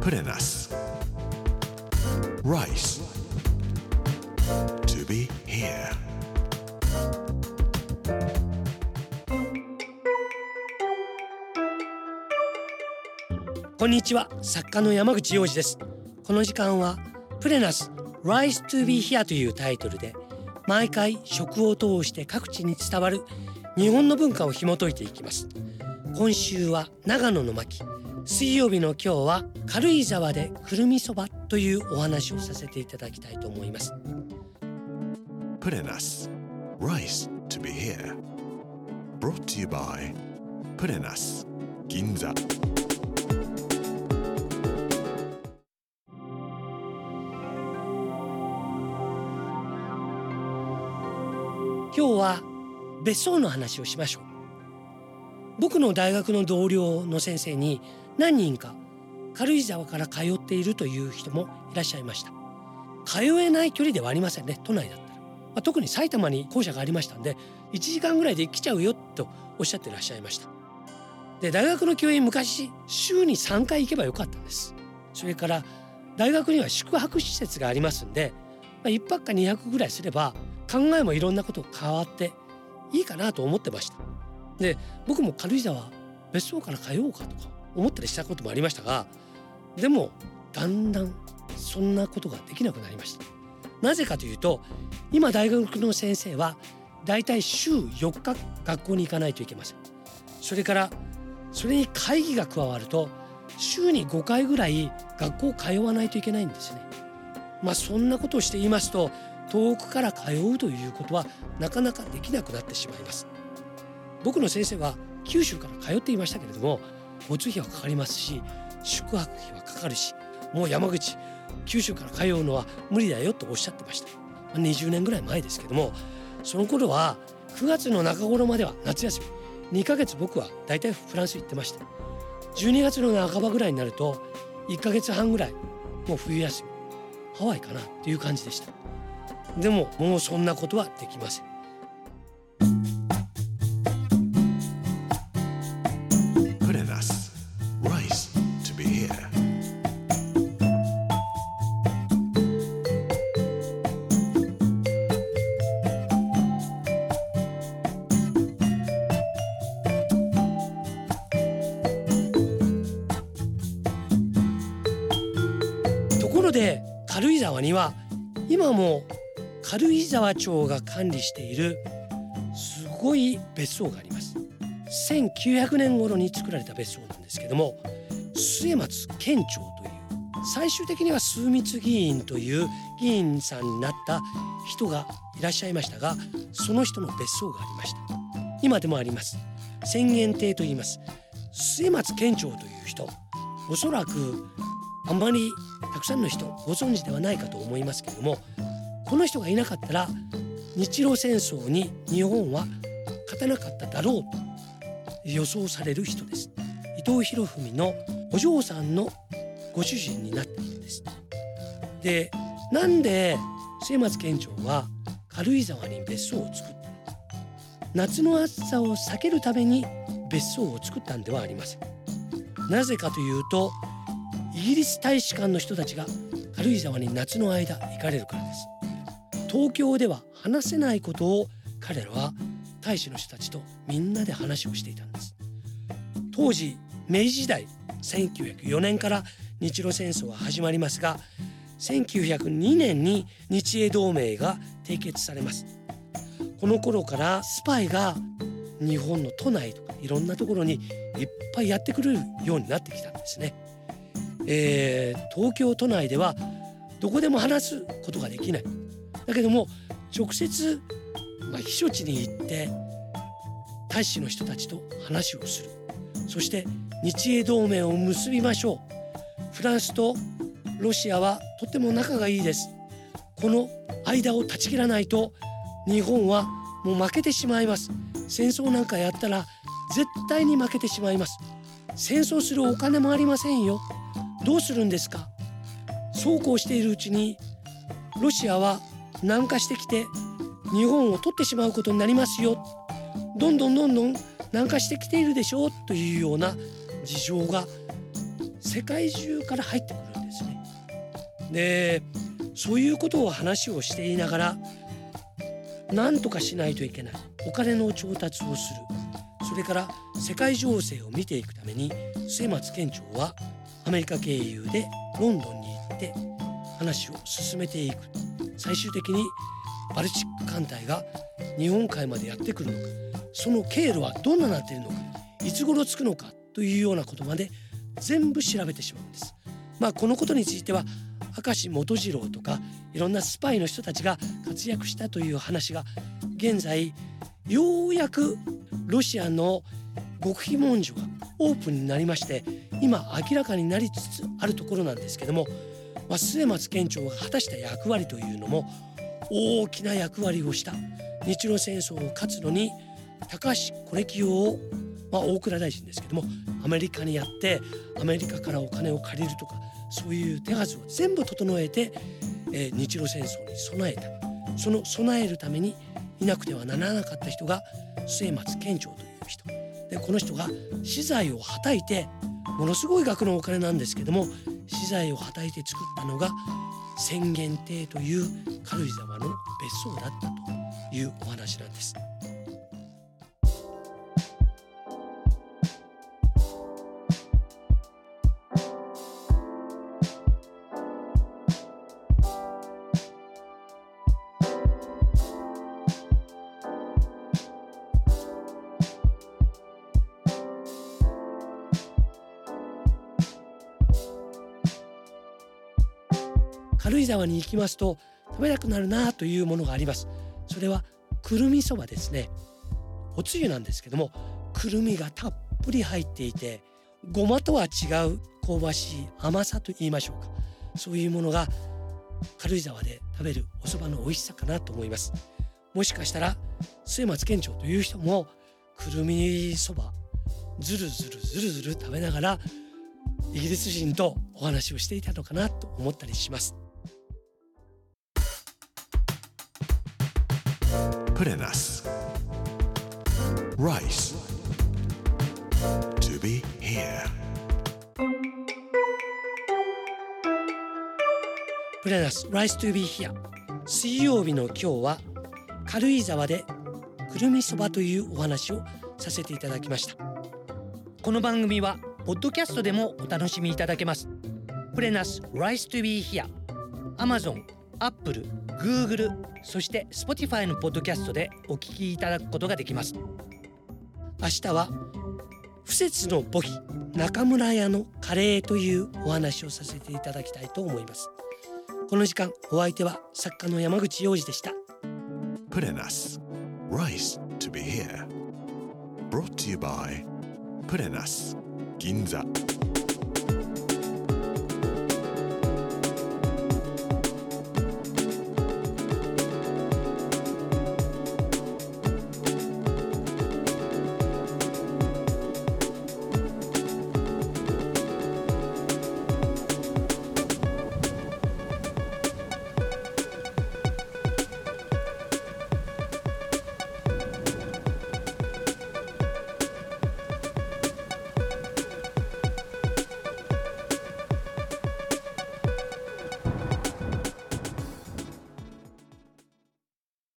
Put in us. Rice. To be here. こんにちは作家の山口洋二ですこの時間はプレナス Rise to be here というタイトルで毎回食を通して各地に伝わる日本の文化を紐解いていきます今週は長野の巻水曜日の今日は軽井沢でくるみそばというお話をさせていただきたいと思います us. Rice to be here. Brought to you by in us. Ginza. 今日は別荘の話をしましょう僕の大学の同僚の先生に何人か軽井沢から通っているという人もいらっしゃいました。通えない距離ではありませんね都内だったら、まあ、特に埼玉に校舎がありましたんで1時間ぐらいで来ちゃうよとおっしゃってらっしゃいました。で大学の教員昔週に3回行けばよかったんです。それから大学には宿泊施設がありますんで、まあ、1泊か2泊ぐらいすれば考えもいろんなこと変わっていいかなと思ってました。で僕も軽井沢別荘から通おうかとか思ったりしたこともありましたがでもだんだんそんなことができなくなりました。なぜかというと今大学の先生はだいたい週4日学校に行かないといけません。それからそれに会議が加わると週に5回ぐらい学校通わないといけないんですね。まあそんなことをしていますと遠くから通うということはなかなかできなくなってしまいます。僕の先生は九州から通っていましたけれども交通費はかかりますし宿泊費はかかるしもう山口九州から通うのは無理だよとおっしゃってました。20年ぐらい前ですけどもその頃は9月の中頃までは夏休み2ヶ月僕はだいたいフランス行ってました。12月の半ばぐらいになると1ヶ月半ぐらいもう冬休みハワイかなっていう感じでした。でももうそんなことはできません。ろで軽井沢には今も軽井沢町が管理しているすごい別荘があります。1900年頃に作られた別荘なんですけども末松県庁という最終的には枢密議員という議員さんになった人がいらっしゃいましたがその人の別荘がありました。今でもあります。宣言亭と言います。末松県庁という人。おそらくあんまりたくさんの人ご存知ではないかと思いますけれどもこの人がいなかったら日露戦争に日本は勝てなかっただろうと予想される人です。伊藤博文のお嬢さんのご主人になっているんです。でなんで末松県庁は軽井沢に別荘を作ったの夏の暑さを避けるために別荘を作ったんではありません。なぜかというとイギリス大使館の人たちが軽井沢に夏の間行かれるからです。東京では話せないことを彼らは大使の人たちとみんなで話をしていたんです。当時明治時代1904年から日露戦争は始まりますが1902年に日英同盟が締結されます。この頃からスパイが日本の都内とかいろんなところにいっぱいやってくるようになってきたんですね、えー東京都内ではどこでも話すことができない。だけども直接、まあ、避暑地に行って大使の人たちと話をする。そして日英同盟を結びましょう。フランスとロシアはとても仲がいいです。この間を断ち切らないと日本はもう負けてしまいます。戦争なんかやったら絶対に負けてしまいます。戦争するお金もありませんよ。どうするんですか？そうこうしているうちにロシアは南下してきて日本を取ってしまうことになりますよ。どんどんどんどん南下してきているでしょう。というような事情が世界中から入ってくるんですね。でそういうことを話をしていながら何とかしないといけない。お金の調達をする。それから世界情勢を見ていくために末松県庁はアメリカ経由でロンドンに行って話を進めていく最終的にバルチック艦隊が日本海までやってくるのかその経路はどんななっているのかいつ頃着くのかというようなことまで全部調べてしまうんです。まあ、このことについては明石元次郎とかいろんなスパイの人たちが活躍したという話が現在ようやくロシアの極秘文書がオープンになりまして今明らかになりつつあるところなんですけども、末松県庁が果たした役割というのも大きな役割をした。日露戦争を勝つのに高橋是清を、まあ、大蔵大臣ですけどもアメリカにやってアメリカからお金を借りるとかそういう手はずを全部整えて、えー、日露戦争に備えた。その備えるためにいなくてはならなかった人が末松県庁という人。でこの人が資材をはたいてものすごい額のお金なんですけども資材をはたいて作ったのが浅間亭という軽井沢の別荘だったというお話なんです。軽井沢に行きますと食べたくなるなというものがあります。それはくるみそばですね。おつゆなんですけどもくるみがたっぷり入っていてごまとは違う香ばしい甘さと言いましょうか。そういうものが軽井沢で食べるお蕎麦の美味しさかなと思います。もしかしたら末松県庁という人もくるみそばずるずるずるずる食べながらイギリス人とお話をしていたのかなと思ったりします。Purenas. Rice. To be here. プレナス Rise to be here 水曜日の今日は軽井沢でくるみそばというお話をさせていただきましたこの番組はポッドキャストでもお楽しみいただけますプレナス Rise to be here Amazon、Apple、Google そして Spotify のポッドキャストでお聞きいただくことができます明日は不節の簿記中村屋のカレーというお話をさせていただきたいと思いますこの時間お相手は作家の山口洋二でした Purenas. Rice to be here. Brought to you by Purenas. Ginza.